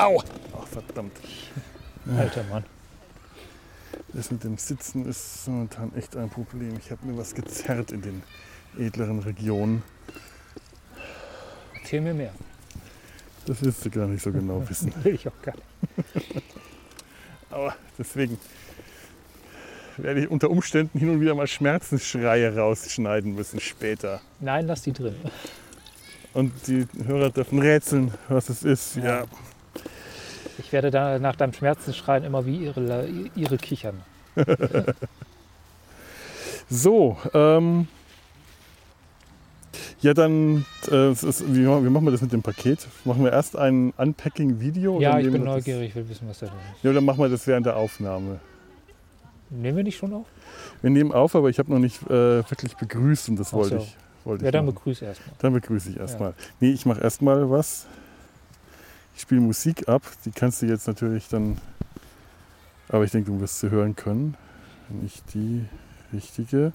Au! Ach, verdammt. Alter Mann. Das mit dem Sitzen ist momentan echt ein Problem. Ich habe mir was gezerrt in den edleren Regionen. Erzähl mir mehr. Das willst du gar nicht so genau wissen. Will ich auch gar nicht. Aber deswegen werde ich unter Umständen hin und wieder mal Schmerzensschreie rausschneiden müssen später. Nein, lass die drin. Und die Hörer dürfen rätseln, was es ist. Ja, Ja. Ich werde da nach deinem Schmerzensschreien immer wie ihre, ihre kichern. So, ähm, ja dann, äh, ist, wie, wie machen wir das mit dem Paket? Machen wir erst ein Unpacking-Video? Ja, ich bin neugierig, ich will wissen, was da drin ist. Ja, dann machen wir das während der Aufnahme. Nehmen wir nicht schon auf? Wir nehmen auf, aber ich habe noch nicht äh, wirklich begrüßt und das Ach wollte so. ich. Wollte Ja, ich dann begrüße erstmal. Dann begrüße ich erstmal. Nee, ich mache erstmal was. Ich spiele Musik ab. Die kannst du jetzt natürlich dann. Aber ich denke, du wirst sie hören können. Wenn ich die richtige.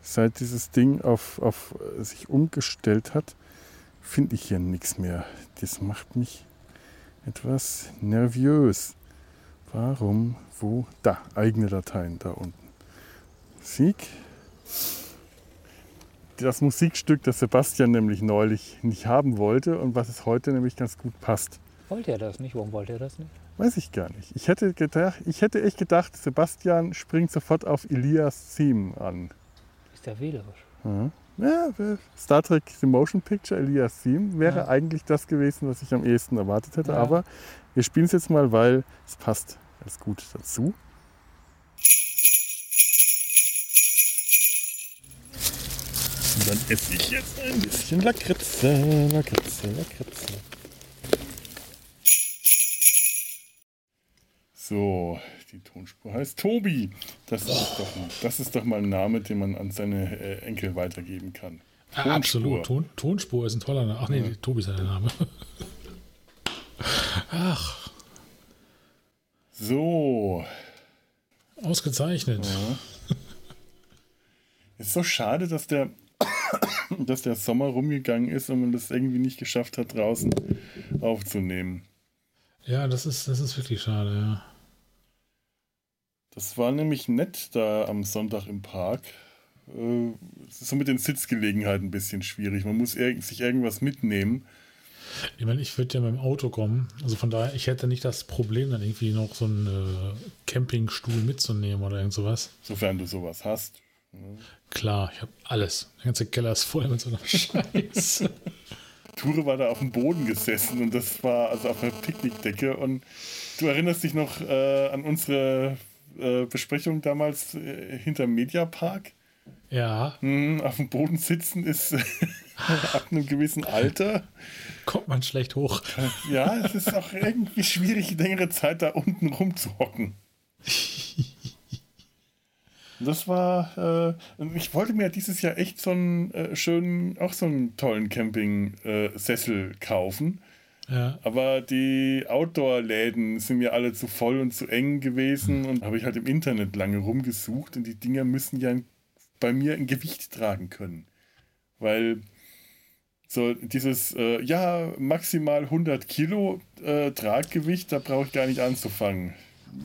Seit dieses Ding auf, auf sich umgestellt hat, finde ich hier nichts mehr. Das macht mich etwas nervös. Warum? Wo? Da, eigene Dateien da unten. Musik das Musikstück, das Sebastian nämlich neulich nicht haben wollte und was es heute nämlich ganz gut passt. Wollte er das nicht? Warum wollte er das nicht? Weiß ich gar nicht. Ich hätte, gedacht, ich hätte echt gedacht, Sebastian springt sofort auf Elias Theme an. Ist der wählerisch? Ja, Ja, Star Trek The Motion Picture, Elias Theme, wäre Ja. eigentlich das gewesen, was ich am ehesten erwartet hätte. Ja. Aber wir spielen es jetzt mal, weil es passt ganz gut dazu. Und dann esse ich jetzt ein bisschen Lakritze, Lakritze, Lakritze. So, die Tonspur heißt Tobi. Das ist doch, das ist doch mal ein Name, den man an seine äh, Enkel weitergeben kann. Ja, absolut. Ton, Tonspur ist ein toller Name. Ach nee, Tobi ist ja der Name. Ach, So, ausgezeichnet. ist so schade, dass der, dass der Sommer rumgegangen ist und man das irgendwie nicht geschafft hat, draußen aufzunehmen. Ja, das ist, das ist wirklich schade, ja. Das war nämlich nett da am Sonntag im Park. Äh, Es ist so mit den Sitzgelegenheiten ein bisschen schwierig. Man muss sich irgendwas mitnehmen. Ich meine, ich würde ja mit dem Auto kommen. Also von daher, ich hätte nicht das Problem, dann irgendwie noch so einen äh, Campingstuhl mitzunehmen oder irgend sowas. Sofern du sowas hast. Klar, ich habe alles. Der ganze Keller ist voll mit so einer Scheiße. Ture war da auf dem Boden gesessen und das war also auf einer Picknickdecke. Und du erinnerst dich noch äh, an unsere äh, Besprechung damals äh, hinterm Mediapark? ja, Hm, auf dem Boden sitzen ist ab einem gewissen Alter. kommt man schlecht hoch. Ja, es ist auch irgendwie schwierig, längere Zeit da unten rumzuhocken. Das war, äh, ich wollte mir dieses Jahr echt so einen äh, schönen, auch so einen tollen Camping-Sessel kaufen. Ja, Aber die Outdoor-Läden sind mir alle zu voll und zu eng gewesen und habe ich halt im Internet lange rumgesucht und die Dinger müssen ja bei mir ein Gewicht tragen können. Weil so dieses, äh, ja, maximal 100 Kilo äh, Traggewicht, da brauche ich gar nicht anzufangen.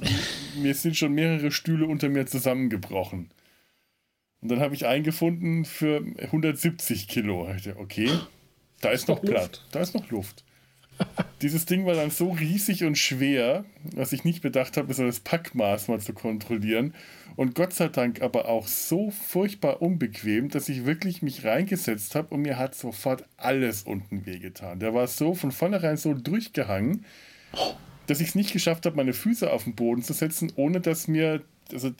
mir sind schon mehrere Stühle unter mir zusammengebrochen. Und dann habe ich einen gefunden für 170 Kilo. Okay, da ist noch. Platz, da ist noch Luft. Dieses Ding war dann so riesig und schwer, dass ich nicht bedacht habe, so das Packmaß mal zu kontrollieren. Und Gott sei Dank aber auch so furchtbar unbequem, dass ich wirklich mich reingesetzt habe und mir hat sofort alles unten wehgetan. Der war so von vornherein so durchgehangen, dass ich es nicht geschafft habe, meine Füße auf den Boden zu setzen, ohne dass mir also,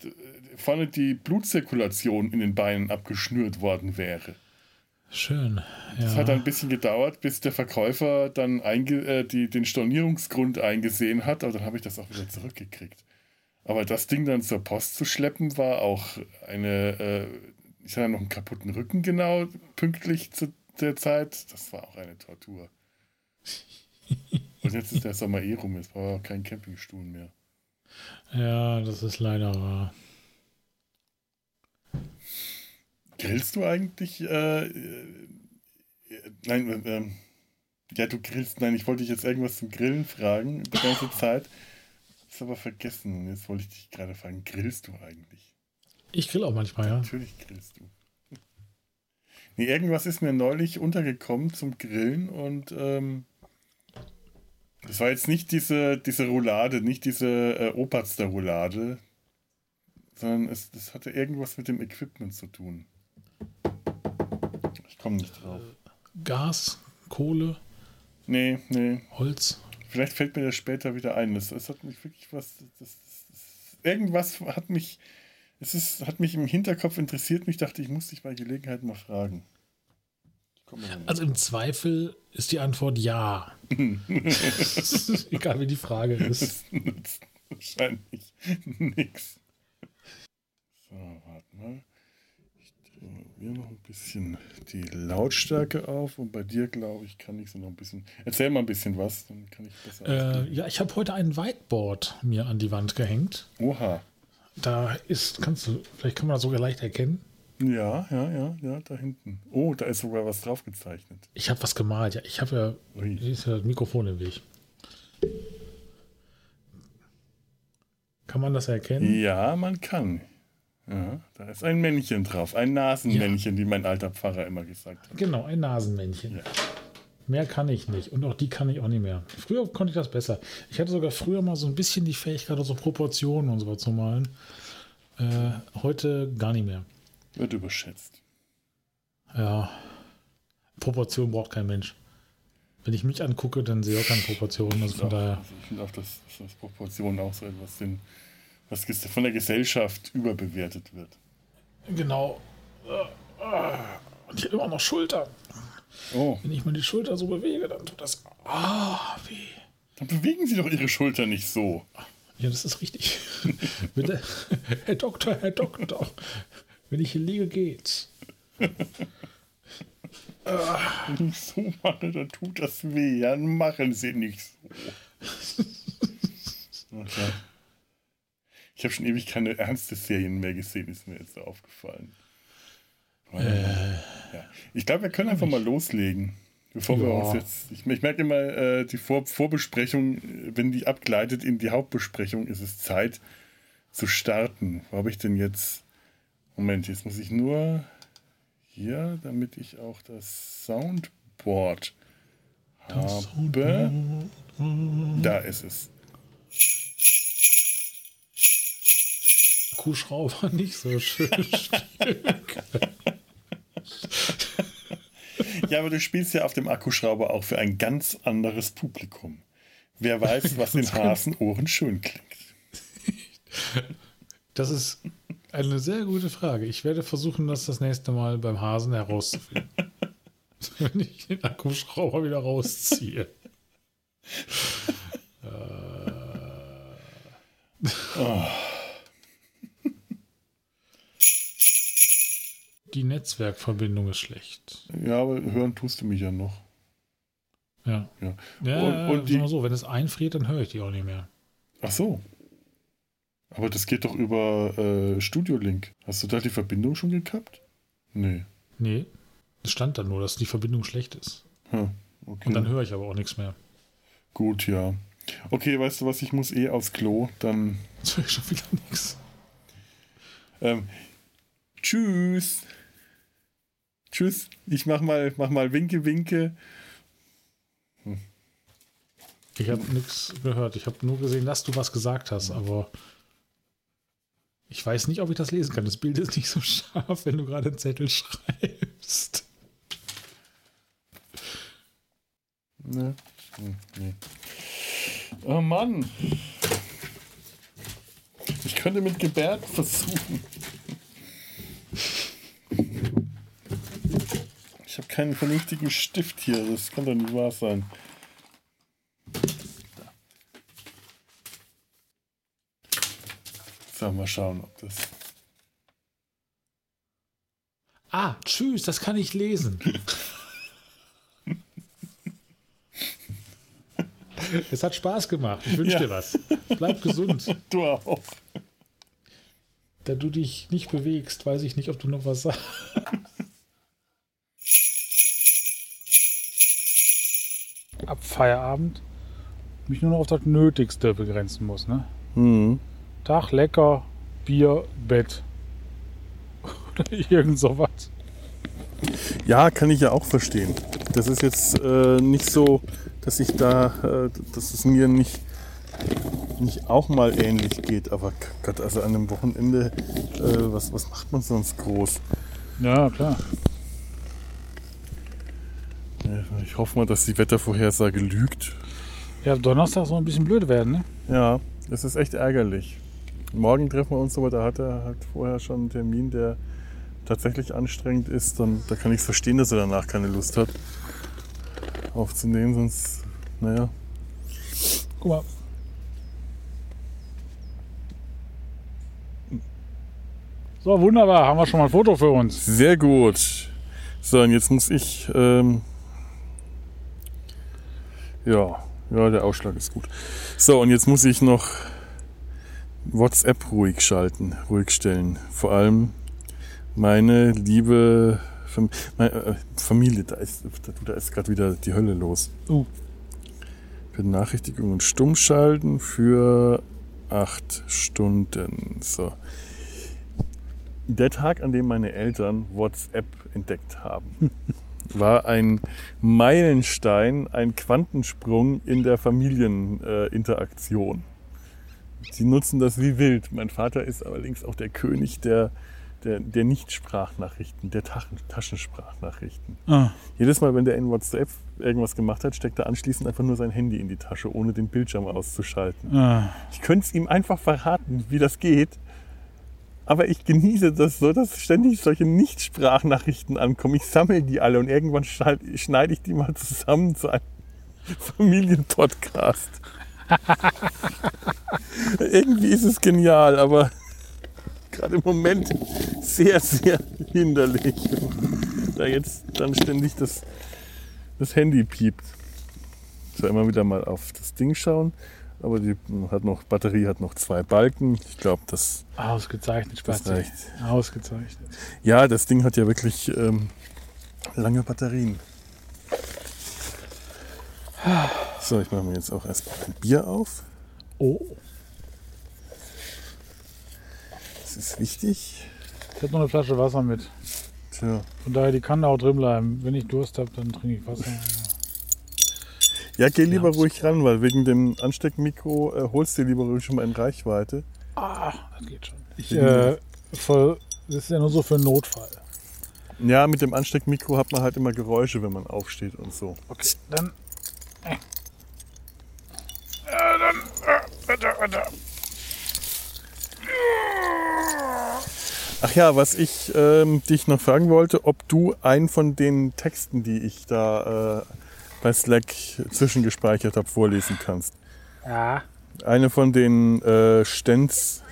vorne die Blutzirkulation in den Beinen abgeschnürt worden wäre. schön. Es Ja. hat ein bisschen gedauert, bis der Verkäufer dann einge äh, die, den Stornierungsgrund eingesehen hat, aber dann habe ich das auch wieder zurückgekriegt. Aber das Ding dann zur Post zu schleppen, war auch eine, äh, ich hatte noch einen kaputten Rücken genau, pünktlich zu der Zeit. Das war auch eine Tortur. Und jetzt ist der Sommer eh rum, jetzt brauchen wir auch keinen Campingstuhl mehr. ja, das ist leider wahr. Grillst du eigentlich? Äh, äh, nein, äh, ähm, Ja, du grillst. Nein, ich wollte dich jetzt irgendwas zum Grillen fragen, die ganze Zeit. Ist aber vergessen. Und jetzt wollte ich dich gerade fragen, grillst du eigentlich? Ich grill auch manchmal, ja. Natürlich grillst du. Nee, irgendwas ist mir neulich untergekommen zum Grillen und ähm, das war jetzt nicht diese, diese Roulade, nicht diese äh, Opatster Roulade, sondern es, das hatte irgendwas mit dem Equipment zu tun. Ich komme nicht drauf. Gas, Kohle, Nee, nee. Holz. Vielleicht fällt mir das später wieder ein. Das, das hat mich wirklich was. Das, das, das, irgendwas hat mich. Es ist, hat mich im Hinterkopf interessiert. Mich dachte, ich muss dich bei Gelegenheit mal fragen. Also im Zweifel ist die Antwort ja. Egal wie die Frage ist. Das wahrscheinlich nichts. So, warte mal. Ich drehe mir noch ein bisschen die Lautstärke auf und bei dir, glaube ich, kann ich so noch ein bisschen. Erzähl mal ein bisschen was, dann kann ich besser. Äh, ja, ich habe heute ein Whiteboard mir an die Wand gehängt. Oha. Da ist, kannst du, vielleicht kann man das sogar leicht erkennen. Ja, ja, ja, ja, da hinten. Oh, da ist sogar was drauf gezeichnet. Ich habe was gemalt, ja. Ich habe ja, Ui. hier ist ja das Mikrofon im Weg. Kann man das erkennen? Ja, man kann. Ja, da ist ein Männchen drauf, ein Nasenmännchen, wie mein alter Pfarrer immer gesagt hat. Genau, ein Nasenmännchen. Ja. Mehr kann ich nicht. Und auch die kann ich auch nicht mehr. Früher konnte ich das besser. Ich hatte sogar früher mal so ein bisschen die Fähigkeit, so Proportionen und so was zu malen. Äh, heute gar nicht mehr. Wird überschätzt. Ja. Proportion braucht kein Mensch. Wenn ich mich angucke, dann sehe ich auch keine Proportionen. Also von daher. also ich finde auch, dass, dass Proportionen auch so etwas sind, was von der Gesellschaft überbewertet wird. Genau. Und ich habe immer noch Schultern. Oh, Wenn ich mal die Schulter so bewege, dann tut das ah, weh. dann bewegen Sie doch Ihre Schulter nicht so. Ja, das ist richtig. Bitte, Herr Doktor, Herr Doktor, wenn ich hier liege, geht's. Wenn ich so mache, dann tut das weh. Dann machen Sie nicht so. Okay. Ich habe schon ewig keine ernste Serien mehr gesehen, ist mir jetzt so aufgefallen. Weil, ja. Ich glaube, wir können einfach mal loslegen. Bevor wir Ja. uns jetzt. Ich, ich merke immer, äh, die Vor Vorbesprechung, äh, wenn die abgleitet in die Hauptbesprechung, ist es Zeit zu starten. Wo habe ich denn jetzt. Moment, jetzt muss ich nur hier, damit ich auch das Soundboard habe. Da ist es. Akkuschrauber nicht so schön. Ja, aber du spielst ja auf dem Akkuschrauber auch für ein ganz anderes Publikum. Wer weiß, was in Hasenohren schön klingt. Das ist eine sehr gute Frage. Ich werde versuchen, das das nächste Mal beim Hasen herauszufinden. Wenn ich den Akkuschrauber wieder rausziehe. Oh, Die Netzwerkverbindung ist schlecht. ja, aber hören tust du mich ja noch. Ja. Ja. Ja, Und- und die- so, wenn es einfriert, dann höre ich die auch nicht mehr. Ach so. Aber das geht doch über äh, Studio Link. Hast du da die Verbindung schon gekappt? Nee. Nee, es stand dann nur, dass die Verbindung schlecht ist. Hm, okay. Und dann höre ich aber auch nichts mehr. Gut, ja. Okay, weißt du was, ich muss eh aufs Klo. Dann Jetzt höre ich schon wieder nichts. ähm, tschüss. Tschüss. Ich mach mal, mach mal Winke, Winke. Ich habe nichts gehört. Ich habe nur gesehen, dass du was gesagt hast, aber ich weiß nicht, ob ich das lesen kann. Das Bild ist nicht so scharf, wenn du gerade einen Zettel schreibst. Ne? Hm, nee. Oh Mann. Ich könnte mit Gebärden versuchen. Ich habe keinen vernünftigen Stift hier. Das kann doch nicht wahr sein. So, mal schauen, ob das. Ah, tschüss, das kann ich lesen. es hat Spaß gemacht. Ich wünsche Ja. dir was. Bleib gesund. Du auch. Da du dich nicht bewegst, weiß ich nicht, ob du noch was sagst. Feierabend mich nur noch auf das Nötigste begrenzen muss. Ne? Mhm. Tag, lecker, Bier, Bett. Oder irgend sowas. Ja, kann ich ja auch verstehen. Das ist jetzt äh, nicht so, dass ich da, äh, dass es mir nicht, nicht auch mal ähnlich geht. Aber Gott, also an einem Wochenende, äh, was, was macht man sonst groß? Ja, klar. Ich hoffe mal, dass die Wettervorhersage lügt. Ja, Donnerstag soll ein bisschen blöd werden, ne? Ja, das ist echt ärgerlich. Morgen treffen wir uns, aber da hat er halt vorher schon einen Termin, der tatsächlich anstrengend ist. Dann, da kann ich es verstehen, dass er danach keine Lust hat aufzunehmen, sonst, naja. Guck mal. So, wunderbar. Haben wir schon mal ein Foto für uns. Sehr gut. So, und jetzt muss ich, ähm, ja, ja, der Ausschlag ist gut. So, und jetzt muss ich noch WhatsApp ruhig schalten, ruhig stellen. Vor allem meine liebe Fam meine, äh, Familie, da ist, da ist gerade wieder die Hölle los. Uh. Benachrichtigungen stumm schalten für acht Stunden. So. Der Tag, an dem meine Eltern WhatsApp entdeckt haben, war ein Meilenstein, ein Quantensprung in der Familieninteraktion. Sie nutzen das wie wild. Mein Vater ist allerdings auch der König der, der, der Nicht-Sprachnachrichten, der Taschen, Taschensprachnachrichten. Ah. Jedes Mal, wenn der in WhatsApp irgendwas gemacht hat, steckt er anschließend einfach nur sein Handy in die Tasche, ohne den Bildschirm auszuschalten. Ah. Ich könnte es ihm einfach verraten, wie das geht. Aber ich genieße das so, dass ständig solche Nicht-Sprachnachrichten ankommen. Ich sammle die alle und irgendwann schneid- schneide ich die mal zusammen zu einem Familienpodcast. Irgendwie ist es genial, aber gerade im Moment sehr, sehr hinderlich. Da jetzt dann ständig das, das Handy piept. So immer wieder mal auf das Ding schauen. Aber die hat noch, Batterie hat noch zwei Balken. Ich glaube, das, Ausgezeichnet, das Spazi. reicht. Ausgezeichnet. Ja, das Ding hat ja wirklich ähm, lange Batterien. So, ich mache mir jetzt auch erstmal ein Bier auf. Oh, Das ist wichtig. ich habe noch eine Flasche Wasser mit. Tja. Von daher, die kann da auch drin bleiben. Wenn ich Durst habe, dann trinke ich Wasser. Ja, geh lieber ruhig ran, weil wegen dem Ansteckmikro äh, holst du dir lieber ruhig schon mal in Reichweite. Ah, das geht schon. Ich, äh, voll, das ist ja nur so für einen Notfall. Ja, mit dem Ansteckmikro hat man halt immer Geräusche, wenn man aufsteht und so. Okay, dann. Äh. Dann. Äh, warte, warte. Ach ja, was ich ähm, dich noch fragen wollte, ob du einen von den Texten, die ich da äh, bei Slack zwischengespeichert habe, vorlesen kannst. Ja. Eine von den äh, Stens,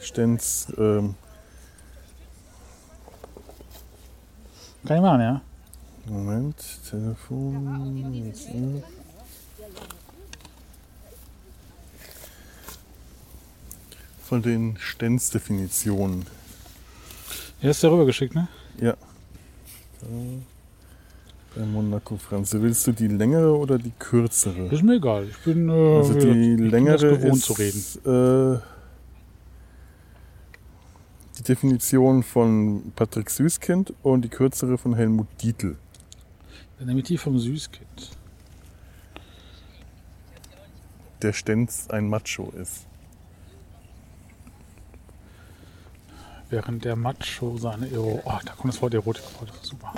Stens ähm, Kann ich machen, ja? Moment, Telefon. Von den Hier ist der rübergeschickt, ne? Ja. Bei Monaco Franze. Willst du die längere oder die kürzere? Ist mir egal. Ich bin, äh, Also die ich bin längere gewohnt ist zu reden. Äh, die Definition von Patrick Süßkind und die kürzere von Helmut Dietl. Dann nehme ich die vom Süßkind. Der Stenz ein Macho ist. Während der Macho seine Ero. Oh, da kommt das Wort Erotik vor. Das ist super.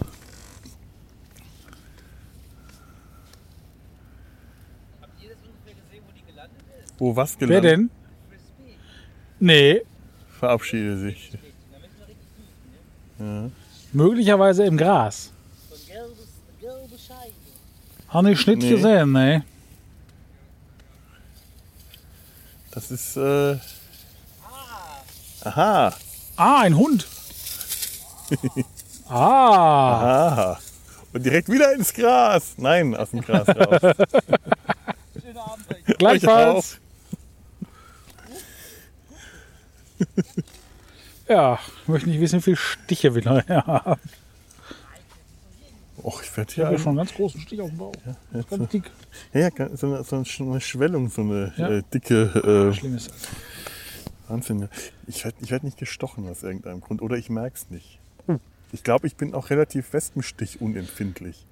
Wo was Wer gelandet? denn? Nee, Verabschiede sich. Ja. möglicherweise im Gras. Habe ich nicht Nee. gesehen, ne? Das ist. Äh, aha. Ah, ein Hund. ah, Aha. Und direkt wieder ins Gras. Nein, aus dem Gras raus. Gleichfalls. Ja, ich möchte nicht wissen, wie viele Stiche wir noch haben. Och, ich werde Ich hier habe ein- ja schon einen ganz großen Stich auf dem Bauch. Ganz dick. Ja, ja, so eine, so eine Schwellung, so eine Ja. äh, dicke äh, Schlimm ist Wahnsinn. Ich werde ich werd nicht gestochen aus irgendeinem Grund oder ich merke es nicht. Ich glaube, ich bin auch relativ Wespenstich unempfindlich.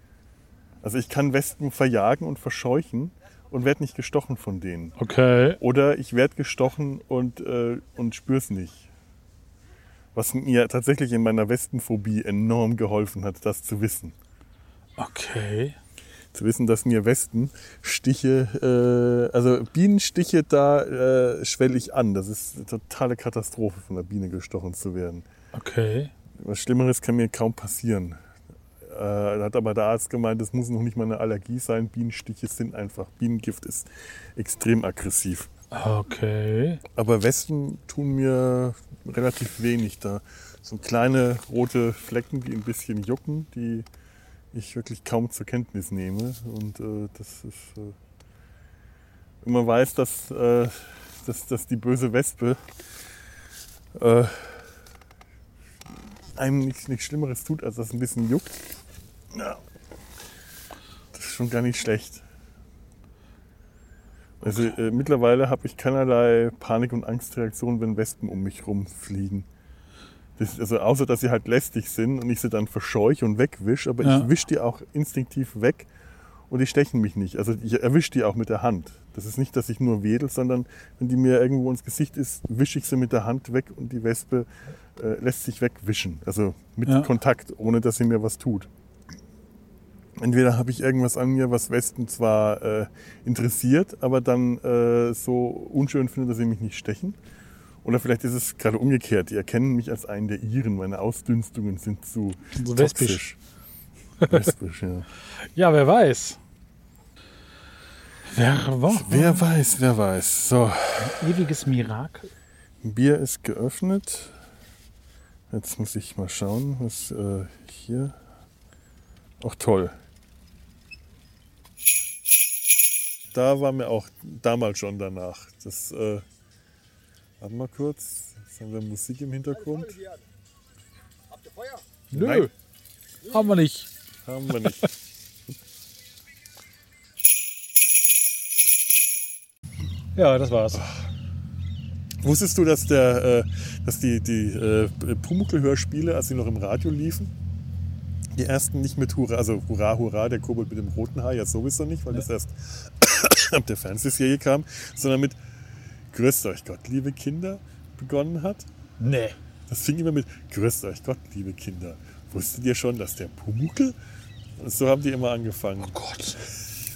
Also ich kann Wespen verjagen und verscheuchen und werde nicht gestochen von denen. Okay. Oder ich werde gestochen und, äh, und spüre es nicht. Was mir tatsächlich in meiner Wespenphobie enorm geholfen hat, das zu wissen. Okay. Zu wissen, dass mir Wespenstiche, äh, also Bienenstiche, da äh, schwelle ich an. Das ist eine totale Katastrophe, von der Biene gestochen zu werden. Okay. Was Schlimmeres kann mir kaum passieren. Äh, da hat aber der Arzt gemeint, das muss noch nicht mal eine Allergie sein. Bienenstiche sind einfach, Bienengift ist extrem aggressiv. Okay. Aber Wespen tun mir relativ wenig da. So kleine rote Flecken, die ein bisschen jucken, die ich wirklich kaum zur Kenntnis nehme. Und äh, das ist. Äh, man weiß, dass, äh, dass, dass die böse Wespe äh, einem nichts, nichts Schlimmeres tut, als dass es ein bisschen juckt. Ja. Das ist schon gar nicht schlecht. Also äh, mittlerweile habe ich keinerlei Panik- und Angstreaktionen, wenn Wespen um mich rumfliegen. Das, also außer, dass sie halt lästig sind und ich sie dann verscheuche und wegwisch, aber Ja. ich wisch die auch instinktiv weg und die stechen mich nicht. Also ich erwische die auch mit der Hand. Das ist nicht, dass ich nur wedel, sondern wenn die mir irgendwo ins Gesicht ist, wische ich sie mit der Hand weg und die Wespe äh, lässt sich wegwischen. Also mit Ja. Kontakt, ohne dass sie mir was tut. Entweder habe ich irgendwas an mir, was Wespen zwar äh, interessiert, aber dann äh, so unschön findet, dass sie mich nicht stechen. Oder vielleicht ist es gerade umgekehrt. Die erkennen mich als einen der ihren. Meine Ausdünstungen sind zu So toxisch. Wespisch, ja. Ja, wer weiß. Wer war? Wer weiß, wer weiß. So, Ewiges Mirakel. Bier ist geöffnet. Jetzt muss ich mal schauen, was äh, hier. Ach toll. Da war mir auch damals schon danach. Das, äh, warte mal kurz. Jetzt haben wir Musik im Hintergrund. Nö. Nein. Haben wir nicht. Haben wir nicht. Ja, das war's. Wusstest du, dass, der, äh, dass die, die äh, Pumuckl-Hörspiele, als sie noch im Radio liefen, die ersten nicht mit Hurra, also Hurra, Hurra, der Kobold mit dem roten Haar, ja sowieso nicht, weil das erst ab der Fernsehserie kam, sondern mit Grüßt euch Gott, liebe Kinder, begonnen hat. Nee. Das fing immer mit Grüßt euch Gott, liebe Kinder. Wusstet ihr schon, dass der Pumuckl? Und so haben die immer angefangen. Oh Gott.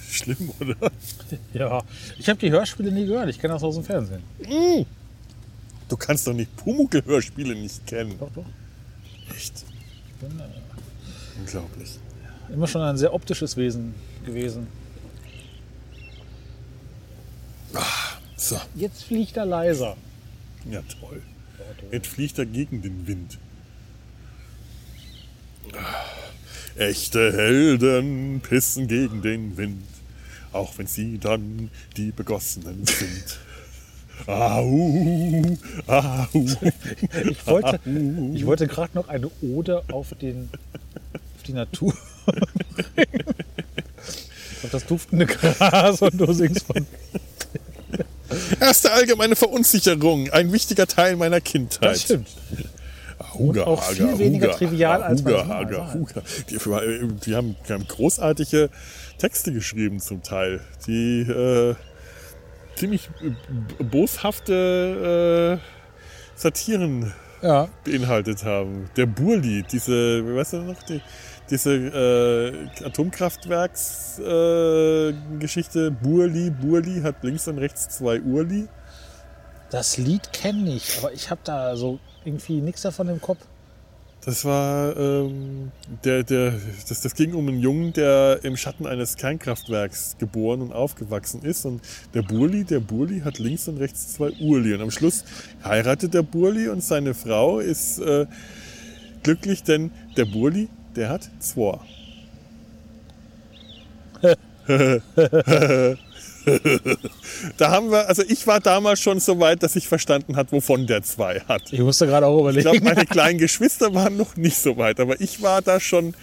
Schlimm, oder? Ja. Ich habe die Hörspiele nie gehört. Ich kenne das aus dem Fernsehen. Du kannst doch nicht Pumuckl-Hörspiele nicht kennen. Doch, doch. Echt? Unglaublich. Immer schon ein sehr optisches Wesen gewesen. So, Jetzt fliegt er leiser. ja toll. Jetzt fliegt er gegen den Wind. Echte Helden pissen gegen den Wind, auch wenn sie dann die Begossenen sind. Au, au. Ich wollte, ich wollte gerade noch eine Ode auf, den, auf die Natur. auf das duftende Gras und du singst von. Erste allgemeine Verunsicherung, ein wichtiger Teil meiner Kindheit. Das stimmt. Huga, auch viel weniger trivial, als man Huga, sagt. Huga. Die, die, haben, die haben großartige Texte geschrieben zum Teil, die äh, ziemlich äh, boshafte äh, Satiren Ja. beinhaltet haben. Der Burli, diese, wie weißt du noch, die, diese äh, Atomkraftwerksgeschichte, äh, Burli, Burli hat links und rechts zwei Urli. Das Lied kenne ich, aber ich habe da so irgendwie nichts davon im Kopf. Das war, ähm, der, der, das, das ging um einen Jungen, der im Schatten eines Kernkraftwerks geboren und aufgewachsen ist. Und der Burli, der Burli hat links und rechts zwei Urli. Und am Schluss heiratet der Burli und seine Frau ist äh, glücklich, denn der Burli, der hat zwei. Da haben wir, also ich war damals schon so weit, dass ich verstanden hat, wovon der zwei hat. Ich musste gerade auch Ich überlegen. glaube, meine kleinen Geschwister waren noch nicht so weit, aber ich war da schon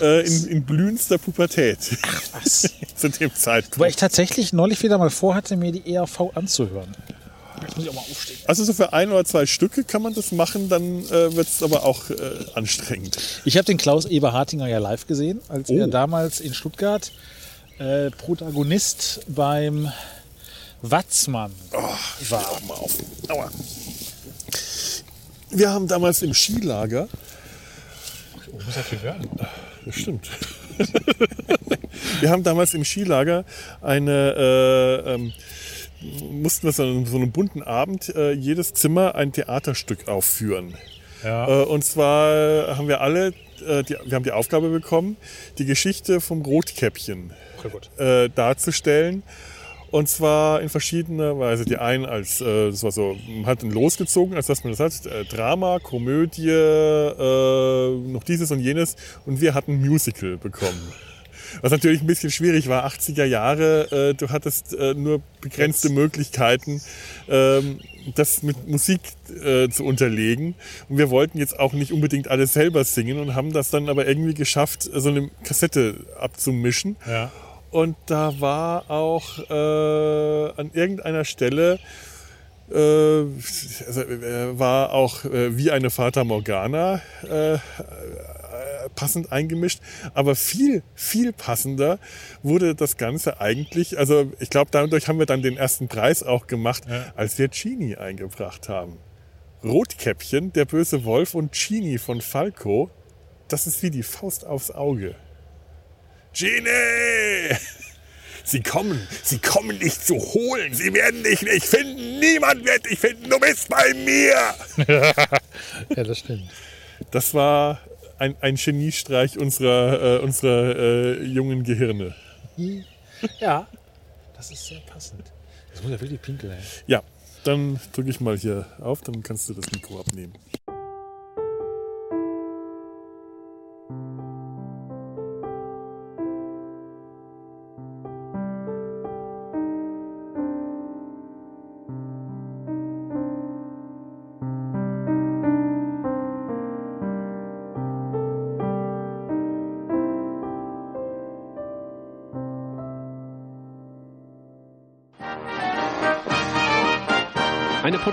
äh, in, in blühendster Pubertät Was? zu dem Zeitpunkt. Wobei ich tatsächlich neulich wieder mal vorhatte, mir die ERV anzuhören. Jetzt muss ich auch mal aufstehen. Also so für ein oder zwei Stücke kann man das machen, dann äh, wird es aber auch äh, anstrengend. Ich habe den Klaus Eber-Hartinger ja live gesehen, als Oh. er damals in Stuttgart äh, Protagonist beim Watzmann war. Auch mal auf. Aua. Wir haben damals im Skilager, Oh, muss ja viel werden. das stimmt. wir haben damals im Skilager eine, äh, ähm, mussten wir so einen, so einen bunten Abend äh, jedes Zimmer ein Theaterstück aufführen. Ja. Äh, und zwar haben wir alle, äh, die, wir haben die Aufgabe bekommen, die Geschichte vom Rotkäppchen äh, darzustellen. Und zwar in verschiedener Weise. Die einen als, äh, das war so, man hat einen losgezogen, als dass man das hat, äh, Drama, Komödie, äh, noch dieses und jenes. Und wir hatten Musical bekommen. Was natürlich ein bisschen schwierig war, 80er Jahre, äh, du hattest äh, nur begrenzte Möglichkeiten, ähm, das mit Musik äh, zu unterlegen. Und wir wollten jetzt auch nicht unbedingt alles selber singen und haben das dann aber irgendwie geschafft, so eine Kassette abzumischen. Ja. Und da war auch äh, an irgendeiner Stelle äh, also, äh, war auch äh, wie eine Fata Morgana äh, passend eingemischt, aber viel, viel passender wurde das Ganze eigentlich, also ich glaube, dadurch haben wir dann den ersten Preis auch gemacht, Ja. als wir Genie eingebracht haben. Rotkäppchen, der böse Wolf und Genie von Falco, das ist wie die Faust aufs Auge. Genie! Sie kommen, sie kommen dich zu holen. Sie werden dich nicht finden. Niemand wird dich finden. Du bist bei mir. ja, das stimmt. Das war ein, ein Geniestreich unserer, äh, unserer äh, jungen Gehirne. Ja, das ist sehr passend. Das muss ja wirklich pinkeln. Ja, dann drücke ich mal hier auf, dann kannst du das Mikro abnehmen.